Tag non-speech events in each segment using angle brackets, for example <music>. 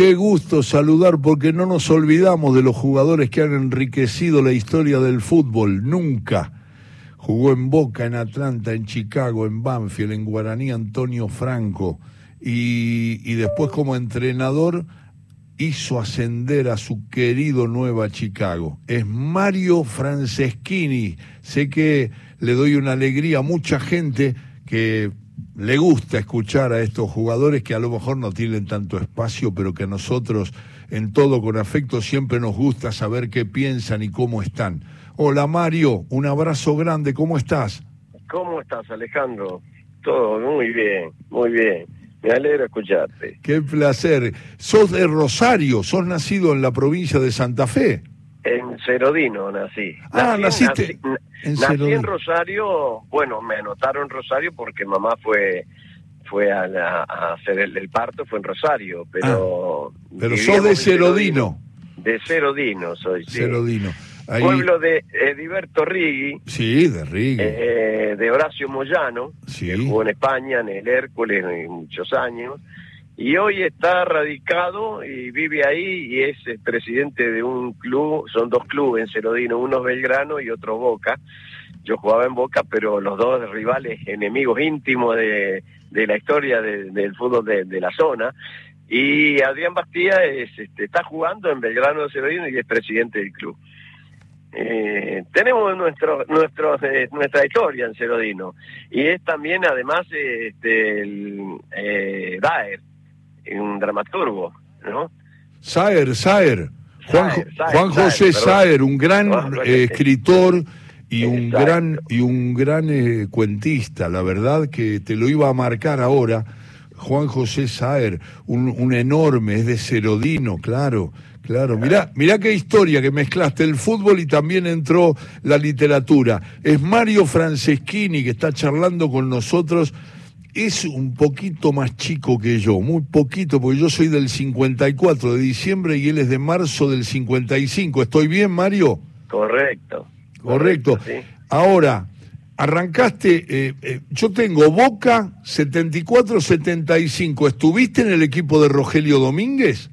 Qué gusto saludar porque no nos olvidamos de los jugadores que han enriquecido la historia del fútbol, nunca. Jugó en Boca, en Atlanta, en Chicago, en Banfield, en Guaraní Antonio Franco y, después como entrenador hizo ascender a su querido Nueva Chicago. Es Mario Franceschini. Sé que le doy una alegría a mucha gente que le gusta escuchar a estos jugadores que a lo mejor no tienen tanto espacio, pero que a nosotros en todo con afecto siempre nos gusta saber qué piensan y cómo están. Hola Mario, un abrazo grande, ¿cómo estás? ¿Cómo estás Alejandro? Todo muy bien, muy bien. Me alegra escucharte. Qué placer. Sos de Rosario, sos nacido en la provincia de Santa Fe. Cerodino nací. Ah, nací, naciste nací, en nací Cerodino. en Rosario, bueno, me anotaron Rosario porque mamá fue fue a, la- a hacer el, el parto, fue en Rosario, pero... Pero vivíamos sos de Cerodino. De Cerodino soy, sí. Cerodino. Ahí, Pueblo de Ediberto Rigui, Sí, de Rigue. eh, de Horacio Moyano, Sí. que jugó en España, en el Hércules, en muchos años, y hoy está radicado y vive ahí y es eh, presidente de un club, son dos clubes en Cerodino, uno Belgrano y otro Boca. Yo jugaba en Boca, pero los dos rivales, enemigos íntimos de, de la historia de- del fútbol de, de la zona. Y Adrián Bastía es, este, está jugando en Belgrano de Cerodino y es presidente del club. Eh, tenemos nuestro, nuestro, eh, nuestra historia en Cerodino y es también además este, el, Daer, un dramaturgo, ¿no? Saer, Saer. Juan, Saer, Saer, Juan José Saer, un gran eh, escritor y un gran y un gran eh, cuentista. La verdad que te lo iba a marcar ahora. Juan José Saer, un, un enorme, es de Cerodino, claro, claro. Mirá, mirá qué historia que mezclaste el fútbol y también entró la literatura. Es Mario Franceschini que está charlando con nosotros. Es un poquito más chico que yo, muy poquito, porque yo soy del 54 de diciembre y él es de marzo del 55. ¿Estoy bien, Mario? Correcto. Correcto. sí. Ahora, arrancaste, eh, eh, yo tengo Boca 74-75. ¿Estuviste en el equipo de Rogelio Domínguez?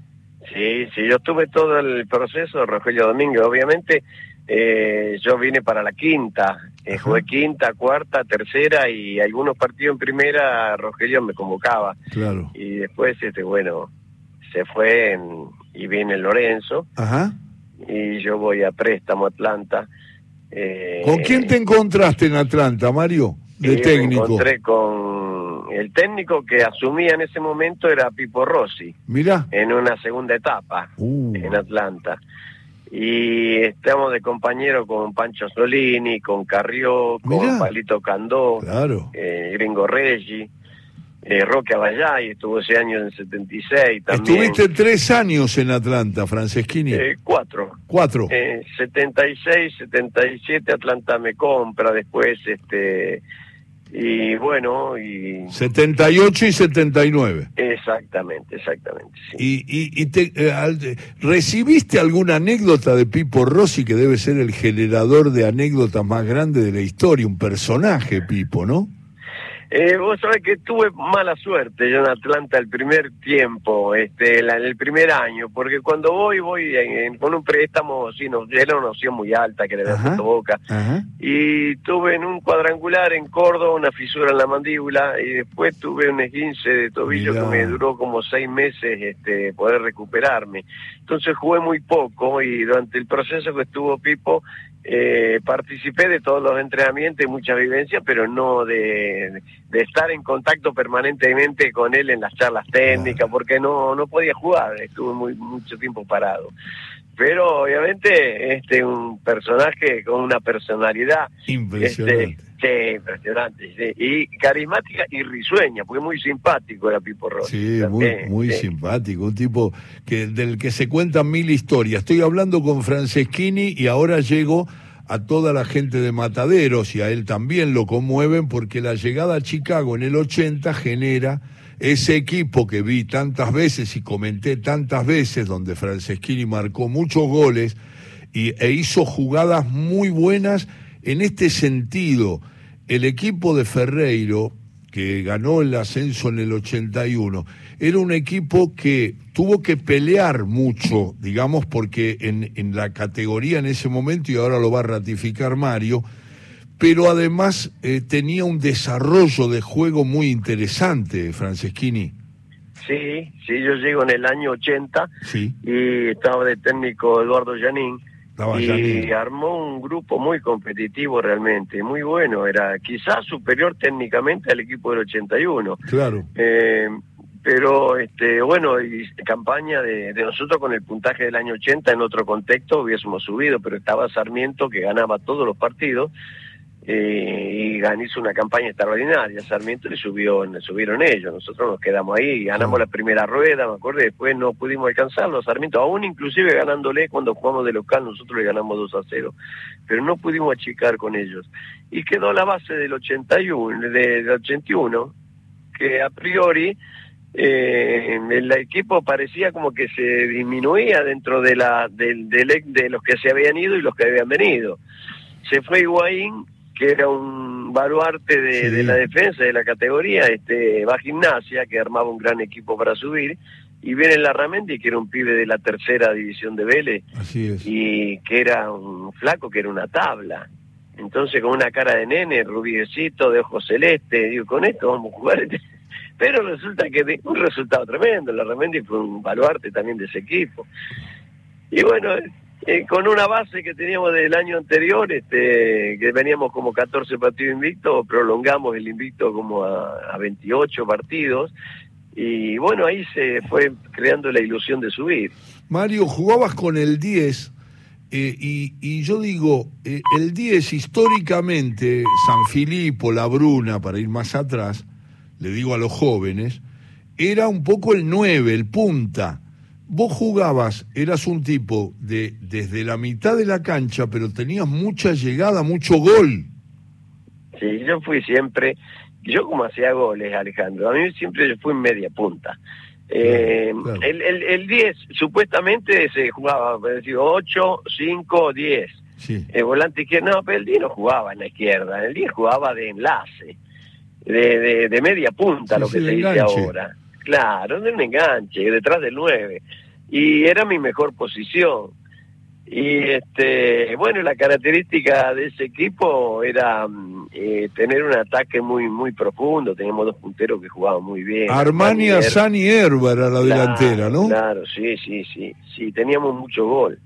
Sí, sí, yo tuve todo el proceso de Rogelio Domínguez. Obviamente, eh, yo vine para la quinta. Eh, jugué quinta, cuarta, tercera y algunos partidos en primera, Rogelio me convocaba. Claro. Y después, este bueno, se fue en- y viene Lorenzo Ajá. y yo voy a préstamo a Atlanta. Eh, ¿Con quién te encontraste en Atlanta, Mario? De y me técnico. encontré con el técnico que asumía en ese momento era Pipo Rossi Mirá. en una segunda etapa. Uh, en Atlanta. Y estamos de compañero con Pancho Solini, con Carrió, con. Palito Candó, claro. eh, Gringo Reggi, eh, Roque Abayay, estuvo ese año en el 76 también. Estuviste tres años en Atlanta, Franceschini. Eh, cuatro. Cuatro. Eh, 76, 77 Atlanta me compra, después este y bueno, y 78 y 79. exactamente, exactamente, sí. ¿Y, y, y te, eh, al- recibiste alguna anécdota de Pipo Rossi, que debe ser el generador de anécdotas más grande de la historia? Un personaje, Pipo, ¿no? Eh, vos sabés que tuve mala suerte yo en Atlanta el primer tiempo, este, la- el primer año, porque cuando voy, voy en- en- con un préstamo, sí, no, era una opción muy alta que le puesto Boca, Ajá. y tuve en un cuadrangular en Córdoba una fisura en la mandíbula, y después tuve un esguince de tobillo que me duró como seis meses este, poder recuperarme. Entonces jugué muy poco, y durante el proceso que estuvo Pipo, eh, participé de todos los entrenamientos y muchas vivencias, pero no de, de estar en contacto permanentemente con él en las charlas técnicas, porque no, no podía jugar, estuve muy mucho tiempo parado. Pero obviamente este un personaje con una personalidad Impresionante. este, sí, impresionante, sí, y carismática y risueña, porque muy simpático era Pipo Rossi. Sí, muy, muy sí. simpático, un tipo que del que se cuentan mil historias. Estoy hablando con Franceschini y ahora llego a toda la gente de Mataderos y a él también lo conmueven porque la llegada a Chicago en el 80 genera ese equipo que vi tantas veces y comenté tantas veces donde Franceschini marcó muchos goles y, e hizo jugadas muy buenas en este sentido. El equipo de Ferreiro, que ganó el ascenso en el 81, era un equipo que tuvo que pelear mucho, digamos, porque en, en la categoría en ese momento, y ahora lo va a ratificar Mario, pero además eh, tenía un desarrollo de juego muy interesante, Franceschini. Sí, sí, yo llego en el año 80 Sí, y estaba de técnico Eduardo Janín estaba y armó un grupo muy competitivo realmente, muy bueno, era quizás superior técnicamente al equipo del 81. Claro, Eh, pero este bueno, y campaña de, de nosotros con el puntaje del año 80 en otro contexto hubiésemos subido, pero estaba Sarmiento que ganaba todos los partidos eh, y hizo una campaña extraordinaria. Sarmiento le subió, subieron ellos, nosotros nos quedamos ahí, ganamos la primera rueda, me acuerdo, después no pudimos alcanzarlo. Sarmiento, aún inclusive ganándole cuando jugamos de local, nosotros le ganamos 2 a 0, pero no pudimos achicar con ellos. Y quedó la base del 81, de- del 81, que a priori eh, el equipo parecía como que se disminuía dentro de la del, del- de los que se habían ido y los que habían venido. Se fue Higuaín, que era un baluarte de, Sí. de la defensa de la categoría, este va a gimnasia, que armaba un gran equipo para subir, y viene Larramendi, que era un pibe de la tercera división de Vélez, así es. y que era un flaco, que era una tabla. Entonces con una cara de nene, rubiecito, de ojos celeste, digo, con esto vamos a jugar. <laughs> Pero resulta que un resultado tremendo, la Ramendi fue un baluarte también de ese equipo. Y bueno, eh, con una base que teníamos del año anterior, este, que veníamos como 14 partidos invictos, prolongamos el invicto como a, a 28 partidos, y bueno, ahí se fue creando la ilusión de subir. Mario, jugabas con el 10 eh, y, yo digo, eh, el 10 históricamente, San Filipo, La Bruna, para ir más atrás, le digo a los jóvenes, era un poco el 9, el punta. Vos jugabas, eras un tipo de desde la mitad de la cancha, pero tenías mucha llegada, mucho gol. Sí, yo fui siempre, yo como hacía goles, Alejandro, a mí siempre yo fui en media punta. Eh, Claro. El, el, el 10 supuestamente se jugaba, decir, 8, 5, 10. Sí, El volante izquierdo, no, pero el 10 no jugaba en la izquierda, el 10 jugaba de enlace, de, de, de media punta, Sí, lo que de se dice ahora. Claro, de un enganche, detrás del 9. Y era mi mejor posición. Y este, bueno, la característica de ese equipo era mm, eh, tener un ataque muy muy profundo. Teníamos dos punteros que jugaban muy bien. Armani, y Herba era la delantera, ¿no? Claro, sí, sí, sí. Sí, teníamos mucho gol.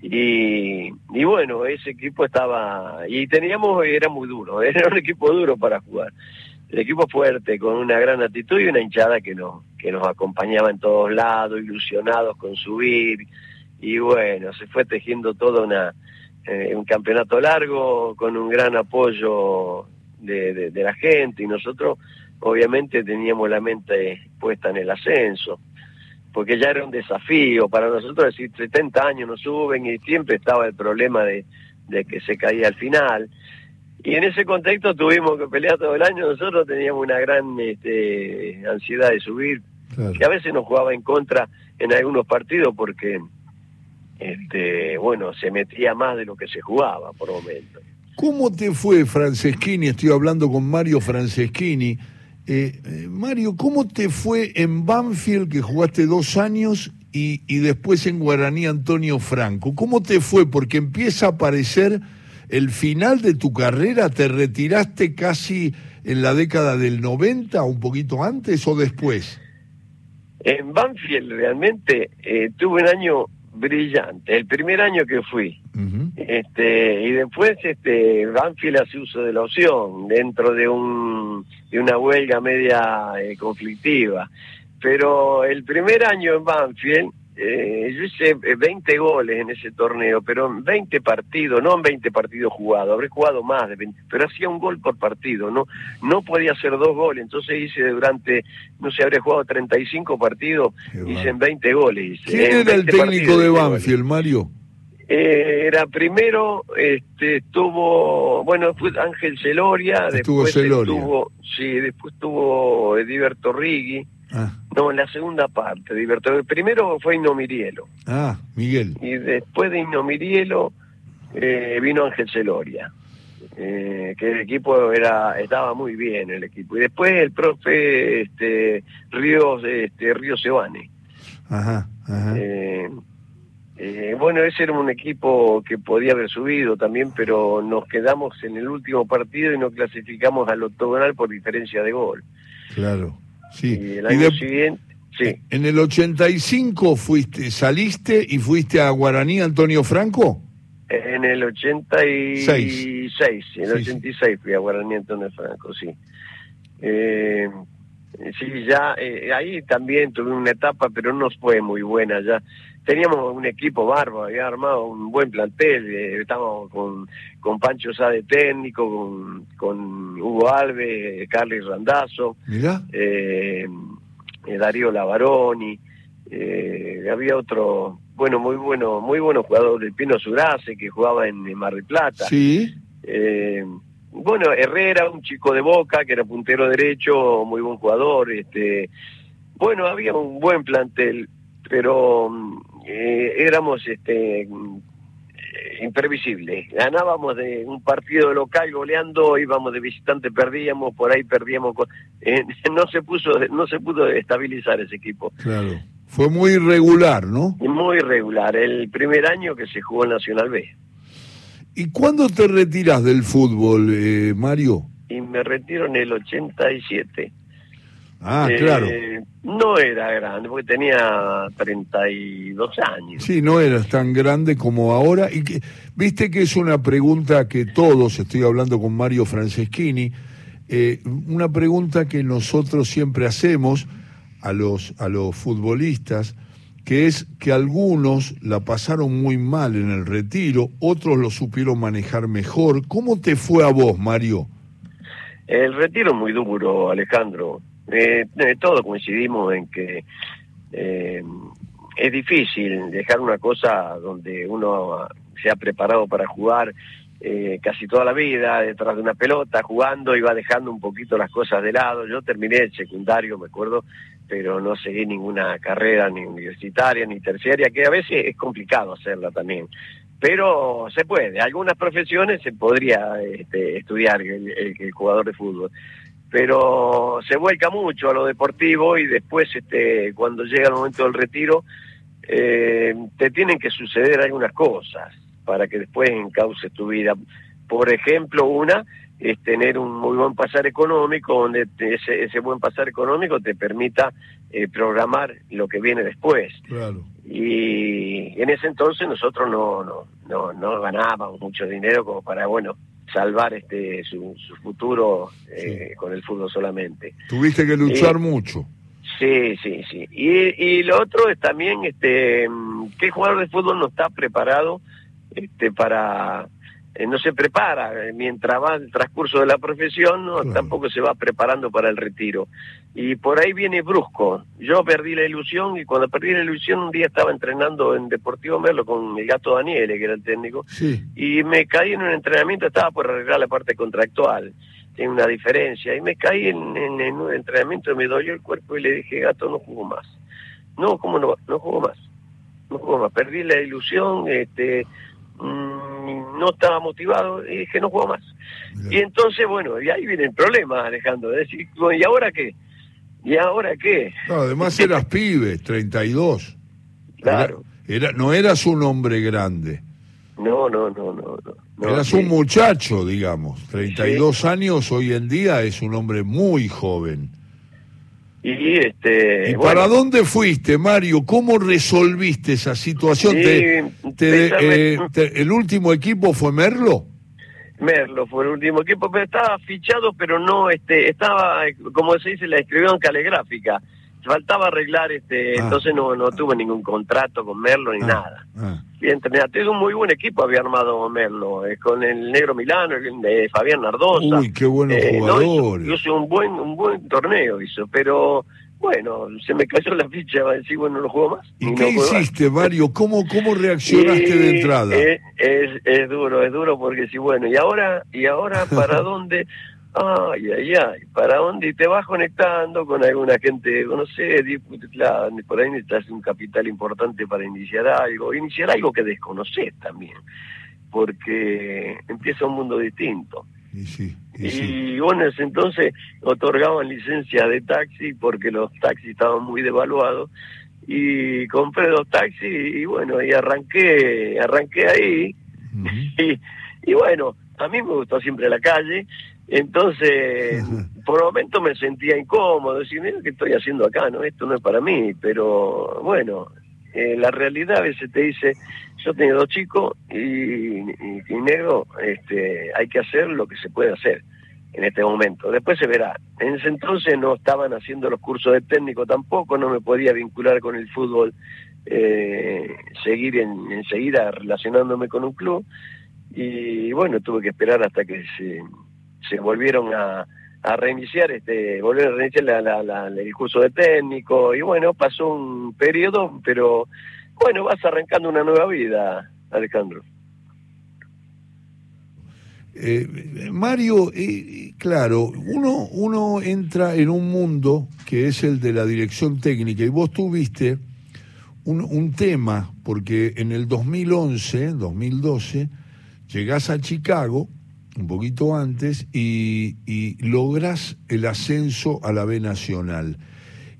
Y, y bueno, ese equipo estaba. Y teníamos, era muy duro, <laughs> era un equipo duro para jugar. El equipo fuerte, con una gran actitud y una hinchada que nos, que nos acompañaba en todos lados, ilusionados con subir. Y bueno, se fue tejiendo todo una, eh, un campeonato largo con un gran apoyo de, de- la gente. Y nosotros obviamente teníamos la mente puesta en el ascenso porque ya era un desafío. Para nosotros decir 70 años nos suben y siempre estaba el problema de, de que se caía al final y en ese contexto tuvimos que pelear todo el año nosotros teníamos una gran este, ansiedad de subir Claro. que a veces nos jugaba en contra en algunos partidos porque este bueno se metía más de lo que se jugaba por momentos ¿Cómo te fue, Franceschini? Estoy hablando con Mario Franceschini. Eh, eh, Mario, ¿cómo te fue en Banfield, que jugaste dos años, y, y después en Guaraní Antonio Franco? ¿Cómo te fue? Porque empieza a aparecer el final de tu carrera. ¿Te retiraste casi en la década del 90, un poquito antes o después? en Banfield realmente eh, tuve un año brillante el primer año que fui. Este, y después este, Banfield hace uso de la opción dentro de, un, de una huelga media eh, conflictiva. Pero el primer año en Banfield, eh, yo hice eh, 20 goles en ese torneo, pero en 20 partidos, no en 20 partidos jugados, habré jugado más de 20, pero hacía un gol por partido, no no podía hacer dos goles, entonces hice durante, no sé, habré jugado 35 partidos, Qué hice en 20 goles. hice, ¿Quién era el 20 técnico de. Banfield, Mario? Eh, era primero, este, estuvo, bueno, fue Ángel Celoria, Estuvo después Celoria. estuvo, sí, después estuvo Ediberto Riggi, Ah, no, en la segunda parte, Ediberto, el primero fue Inomirielo, ah, Miguel. y después de Inomirielo eh, vino Ángel Celoria. eh, que el equipo era estaba muy bien el equipo y después el profe este Ríos este Río Sebane Ajá, ajá. eh, eh, bueno, ese era un equipo que podía haber subido también, pero nos quedamos en el último partido y no clasificamos al octogonal por diferencia de gol. Claro, sí. Y el Y año de- siguiente, sí, En el 85 fuiste, saliste y fuiste a Guaraní Antonio Franco. en el 86, en el sí. 86 fui a Guaraní Antonio Franco, sí. Eh, sí, ya eh, ahí también tuve una etapa, pero no fue muy buena ya. Teníamos un equipo bárbaro, había armado un buen plantel, eh, estábamos con, con Pancho Sá de técnico, con, con Hugo Alves, Carlos Randazzo, Mirá. eh, Darío Lavaroni, eh, había otro, bueno, muy bueno, muy buenos jugadores, Pino Surace, que jugaba en, en Mar del Plata. Sí. Eh, bueno, Herrera, un chico de Boca, que era puntero derecho, muy buen jugador. Este, bueno, había un buen plantel, pero mm, eh, éramos este, eh, imprevisibles. Ganábamos de un partido local goleando, íbamos de visitante, perdíamos, por ahí perdíamos. eh, <laughs> no se puso, no se pudo estabilizar ese equipo. Claro. Fue muy irregular, ¿no? Muy irregular. El primer año que se jugó en Nacional B. ¿Y cuándo te retiras del fútbol, eh, Mario? Y me retiro en el 87. Ah, Eh, claro. No era grande, porque tenía 32 años. Sí, no eras tan grande como ahora. Y que, viste que es una pregunta que todos, estoy hablando con Mario Franceschini, eh, una pregunta que nosotros siempre hacemos a los, a los futbolistas, que es que algunos la pasaron muy mal en el retiro, otros lo supieron manejar mejor. ¿Cómo te fue a vos, Mario? El retiro es muy duro, Alejandro. Eh, eh, todos coincidimos en que eh, es difícil dejar una cosa donde uno se ha preparado para jugar eh, casi toda la vida detrás de una pelota, jugando y va dejando un poquito las cosas de lado. Yo terminé el secundario, me acuerdo, pero no seguí ninguna carrera ni universitaria ni terciaria, que a veces es complicado hacerla también. Pero se puede, algunas profesiones se podría este, estudiar el- el jugador de fútbol, pero se vuelca mucho a lo deportivo y después este, cuando llega el momento del retiro eh, te tienen que suceder algunas cosas para que después encauces tu vida. Por ejemplo, una es tener un muy buen pasar económico, donde te- ese, ese buen pasar económico te permita eh, programar lo que viene después. Claro. Y en ese entonces nosotros no, no, no, no ganábamos mucho dinero como para, bueno, salvar este su, su futuro eh, con el fútbol solamente. Tuviste que luchar mucho. Sí, sí, sí. Y, y lo otro es también este mm, el jugador de fútbol no está preparado este para eh, no se prepara eh, mientras va el transcurso de la profesión, no, Claro. tampoco se va preparando para el retiro. Y por ahí viene brusco. Yo perdí la ilusión y cuando perdí la ilusión un día estaba entrenando en Deportivo Merlo con el gato Daniele, que era el técnico, Sí. y me caí en un entrenamiento, estaba por arreglar la parte contractual, tiene una diferencia, y me caí en, en- en un entrenamiento, me dolió el cuerpo y le dije, gato, no juego más. No, ¿cómo no? No juego más. No juego más. Perdí la ilusión, este, mm, no estaba motivado y dije, no juego más. Y entonces, bueno, y ahí viene el problema, Alejandro, de decir, bueno, ¿y ahora qué? ¿Y ahora qué? Claro, además eras pibe, 32. Claro. Era, era- no eras un hombre grande. No, no, no, no. no, no, Eras sí. un muchacho, digamos. 32 años hoy en día es un hombre muy joven. Y este. ¿Y bueno, para dónde fuiste, Mario? ¿Cómo resolviste esa situación? Sí, ¿Te- te- pensame- eh, te- ¿El último equipo fue Merlo? Merlo fue el último equipo, pero estaba fichado, pero no, este, estaba, como se dice, la escribió en caligráfica. Faltaba arreglar, este, Ah. entonces no, no tuve ningún contrato con Merlo ni Ah, nada. ah. Bien, es un muy buen equipo había armado Merlo, eh, con el negro Milano, el de Fabián Nardosa. Uy, qué buenos Eh, no, hizo, jugadores. hizo un buen, un buen torneo hizo, pero bueno, se me cayó la ficha, va a decir, bueno, no juego más. ¿Y no qué más. hiciste, Mario? ¿Cómo, cómo reaccionaste Y de entrada? Es, es, es duro, es duro porque si bueno, y ahora, y ahora para <laughs> dónde, ay, ay, ay, para dónde y te vas conectando con alguna gente, no sé, claro, por ahí necesitas un capital importante para iniciar algo, iniciar algo que desconoces también. porque empieza un mundo distinto. Y, sí, y, Y, sí. bueno, ese entonces otorgaban licencia de taxi porque los taxis estaban muy devaluados y compré dos taxis y bueno, y arranqué, arranqué ahí <laughs> y, y bueno, a mí me gustó siempre la calle, entonces por momentos me sentía incómodo, decir, mira qué estoy haciendo acá, no, esto no es para mí, pero bueno, eh, la realidad a veces te dice, yo tengo dos chicos y, y, y negro, este, hay que hacer lo que se puede hacer en este momento. Después se verá. En ese entonces no estaban haciendo los cursos de técnico tampoco, no me podía vincular con el fútbol, eh, seguir en, enseguida relacionándome con un club. Y bueno, tuve que esperar hasta que se, se volvieron a, reiniciar, este, volvieron a reiniciar la- la- el curso de técnico. Y bueno, pasó un periodo, pero bueno, vas arrancando una nueva vida, Alejandro. Eh, Mario, claro, uno, uno entra en un mundo que es el de la dirección técnica y vos tuviste un, un tema, porque en el 2011, 2012, llegás a Chicago, un poquito antes, y, y lográs el ascenso a la B Nacional.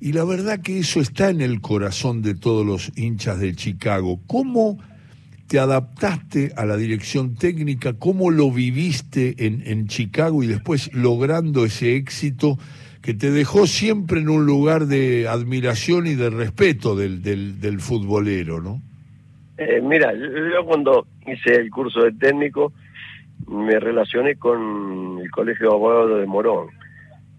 Y la verdad que eso está en el corazón de todos los hinchas de Chicago. ¿Cómo te adaptaste a la dirección técnica? ¿Cómo lo viviste en, en Chicago y después logrando ese éxito que te dejó siempre en un lugar de admiración y de respeto del, del, futbolero, ¿no? Eh, mira, yo cuando hice el curso de técnico me relacioné con el Colegio de Abogados de Morón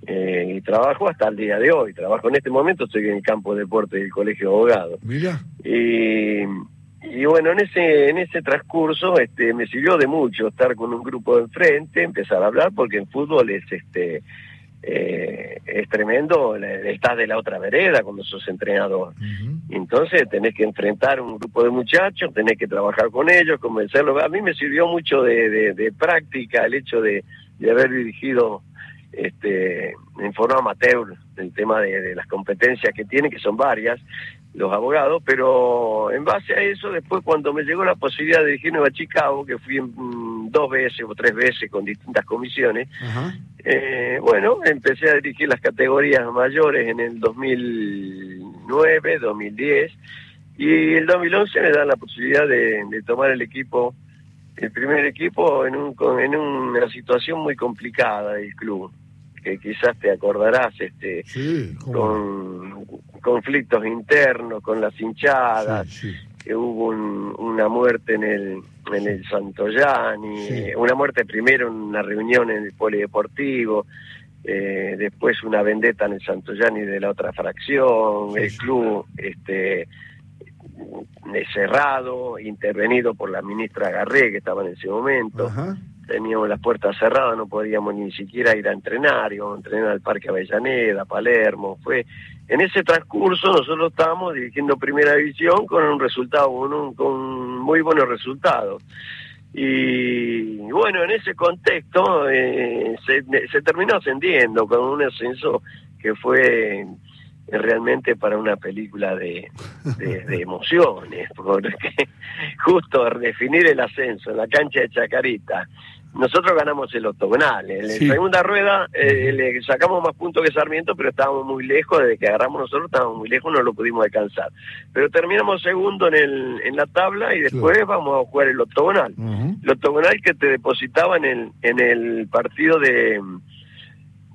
Eh, y trabajo hasta el día de hoy. Trabajo en este momento, estoy en el campo de deporte del Colegio de Abogados. Mira, Y, y bueno, en ese en ese transcurso este me sirvió de mucho estar con un grupo de enfrente, empezar a hablar, porque en fútbol es este eh, es tremendo, estás de la otra vereda cuando sos entrenador. Entonces tenés que enfrentar un grupo de muchachos, tenés que trabajar con ellos, convencerlos. A mí me sirvió mucho de, práctica el hecho de, de haber dirigido este, en forma amateur el tema de, las competencias que tienen, que son varias, los abogados, pero en base a eso, después cuando me llegó la posibilidad de dirigirme a Chicago, que fui mm, dos veces o tres veces con distintas comisiones, eh, bueno, empecé a dirigir las categorías mayores en el 2009, 2010 y el 2011 me dan la posibilidad de, de tomar el equipo, el primer equipo en, un, en una situación muy complicada del club, que quizás te acordarás, este, Sí, con conflictos internos, con las hinchadas, Sí, sí. que hubo un- una muerte en el en el Santoyani, Sí. eh, una muerte primero en una reunión en el polideportivo, eh, después una vendetta en el Santoyani de la otra fracción, el club este eh, cerrado, intervenido por la ministra Garré que estaba en ese momento, Ajá. teníamos las puertas cerradas, no podíamos ni siquiera ir a entrenar, íbamos a entrenar al Parque Avellaneda, Palermo, fue en ese transcurso nosotros estábamos dirigiendo primera división con un resultado, con, un- con muy buenos resultados. Y bueno, en ese contexto eh, se, terminó ascendiendo con un ascenso que fue eh, realmente para una película de, de, de emociones, porque <laughs> justo definir el ascenso en la cancha de Chacarita. Nosotros ganamos el octogonal. En la Sí. segunda rueda eh, le sacamos más puntos que Sarmiento, pero estábamos muy lejos. Desde que agarramos nosotros estábamos muy lejos, no lo pudimos alcanzar. Pero terminamos segundo en, el, en la tabla y después vamos a jugar el octogonal. El octogonal que te depositaba en el, en el partido de,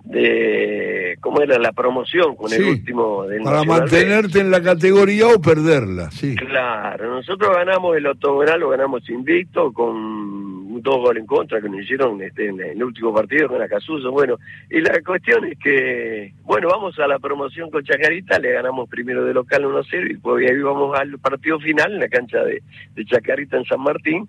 de. ¿Cómo era? La promoción con Sí, el último del Para Nacional B. mantenerte en la categoría o perderla, sí. Claro, nosotros ganamos el octogonal, lo ganamos invicto con dos goles en contra que nos hicieron este, en el último partido con Acasuso. Bueno, y la cuestión es que, bueno, vamos a la promoción con Chacarita, le ganamos primero de local 1-0 y después ahí vamos al partido final en la cancha de, de Chacarita en San Martín.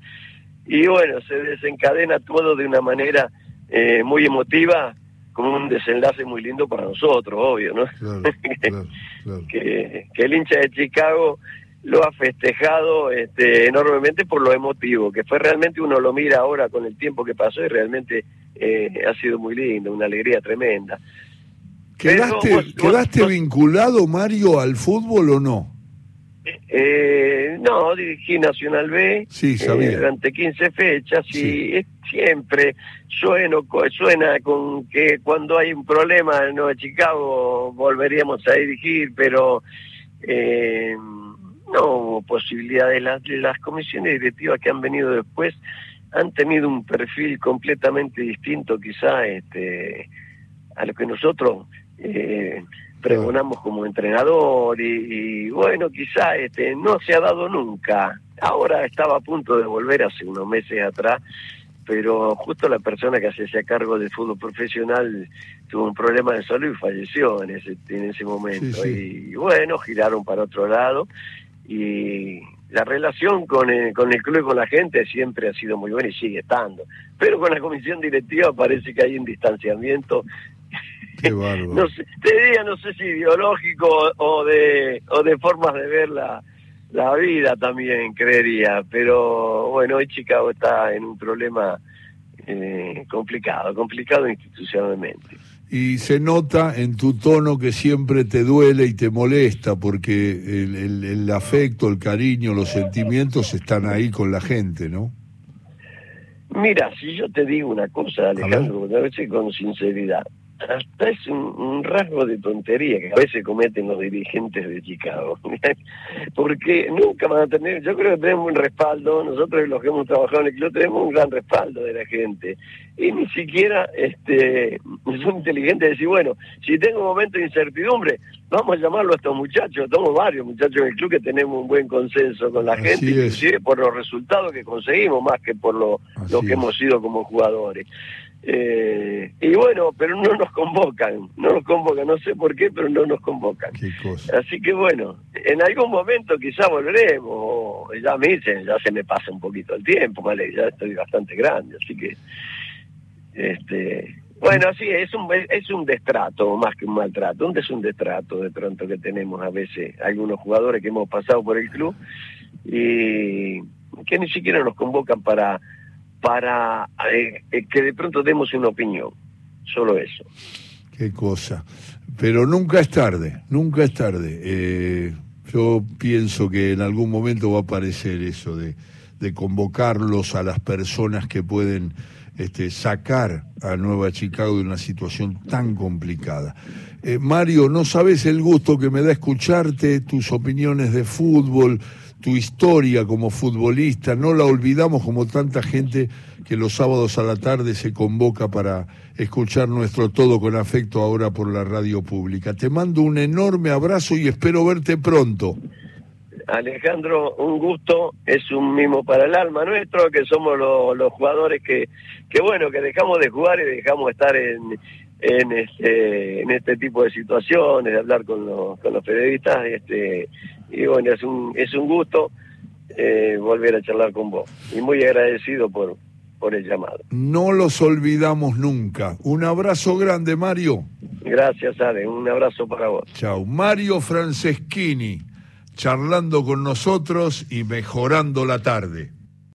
Y bueno, se desencadena todo de una manera eh, muy emotiva, con un desenlace muy lindo para nosotros, obvio, ¿no? Claro, claro, <laughs> claro. que, que el hincha de Chicago lo ha festejado este, enormemente por lo emotivo, que fue realmente, uno lo mira ahora con el tiempo que pasó y realmente eh, ha sido muy lindo, una alegría tremenda. ¿Quedaste, Pero vos- vos- ¿quedaste vos- vinculado, Mario, al fútbol o no? Eh, no, dirigí Nacional B sí, sabía. durante 15 fechas y siempre sueno, suena con que cuando hay un problema en Nueva Chicago volveríamos a dirigir, pero eh, no hubo posibilidades. Las, las comisiones directivas que han venido después han tenido un perfil completamente distinto quizá este, a lo que nosotros eh, pregonamos como entrenador y, bueno, quizá este, no se ha dado nunca. Ahora estaba a punto de volver hace unos meses atrás, pero justo la persona que hacía cargo del fútbol profesional tuvo un problema de salud y falleció en ese, en ese momento. Y bueno, giraron para otro lado y la relación con el, con el club y con la gente siempre ha sido muy buena y sigue estando. Pero con la comisión directiva parece que hay un distanciamiento. <laughs> no sé, te diría, no sé si ideológico o de, o de formas de ver la, la vida también, creería. Pero bueno, hoy Chicago está en un problema eh, complicado, complicado institucionalmente y se nota en tu tono que siempre te duele y te molesta porque el, afecto, el cariño, los sentimientos están ahí con la gente, ¿no? Mira, si yo te digo una cosa, Alejandro, a veces con sinceridad, hasta es un, rasgo de tontería que a veces cometen los dirigentes de Chicago. <laughs> Porque nunca van a tener, yo creo que tenemos un respaldo, nosotros los que hemos trabajado en el club tenemos un gran respaldo de la gente. Y ni siquiera este, <laughs> son inteligentes de decir, bueno, si tengo un momento de incertidumbre, vamos a llamarlo a estos muchachos, somos varios muchachos en el club que tenemos un buen consenso con la gente, inclusive por los resultados que conseguimos más que por lo, lo que hemos sido como jugadores. Eh, y bueno, pero no nos convocan, no nos convocan, no sé por qué, pero no nos convocan. Así que bueno, en algún momento quizá volveremos, ya me dicen, ya se me pasa un poquito el tiempo, vale, ya estoy bastante grande, así que, este, bueno, sí, es un, es un destrato más que un maltrato, es un destrato de pronto que tenemos a veces algunos jugadores que hemos pasado por el club y que ni siquiera nos convocan para para eh, eh, que de pronto demos una opinión. Solo eso. Qué cosa. Pero nunca es tarde, nunca es tarde. Eh, yo pienso que en algún momento va a aparecer eso de, convocarlos a las personas que pueden este, sacar a Nueva Chicago de una situación tan complicada. Mario, no sabes el gusto que me da escucharte, tus opiniones de fútbol, tu historia como futbolista, no la olvidamos como tanta gente que los sábados a la tarde se convoca para escuchar nuestro todo con afecto ahora por la radio pública. Te mando un enorme abrazo y espero verte pronto. Alejandro, un gusto, es un mimo para el alma nuestro, que somos los jugadores que, que, bueno, que dejamos de jugar y dejamos estar en, en este, en este tipo de situaciones, de hablar con los, con los periodistas, este, y bueno, es un, es un gusto eh, volver a charlar con vos. Y muy agradecido por, por el llamado. No los olvidamos nunca. Un abrazo grande, Mario. Gracias, Ale. Un abrazo para vos. Chao. Mario Franceschini, charlando con nosotros y mejorando la tarde.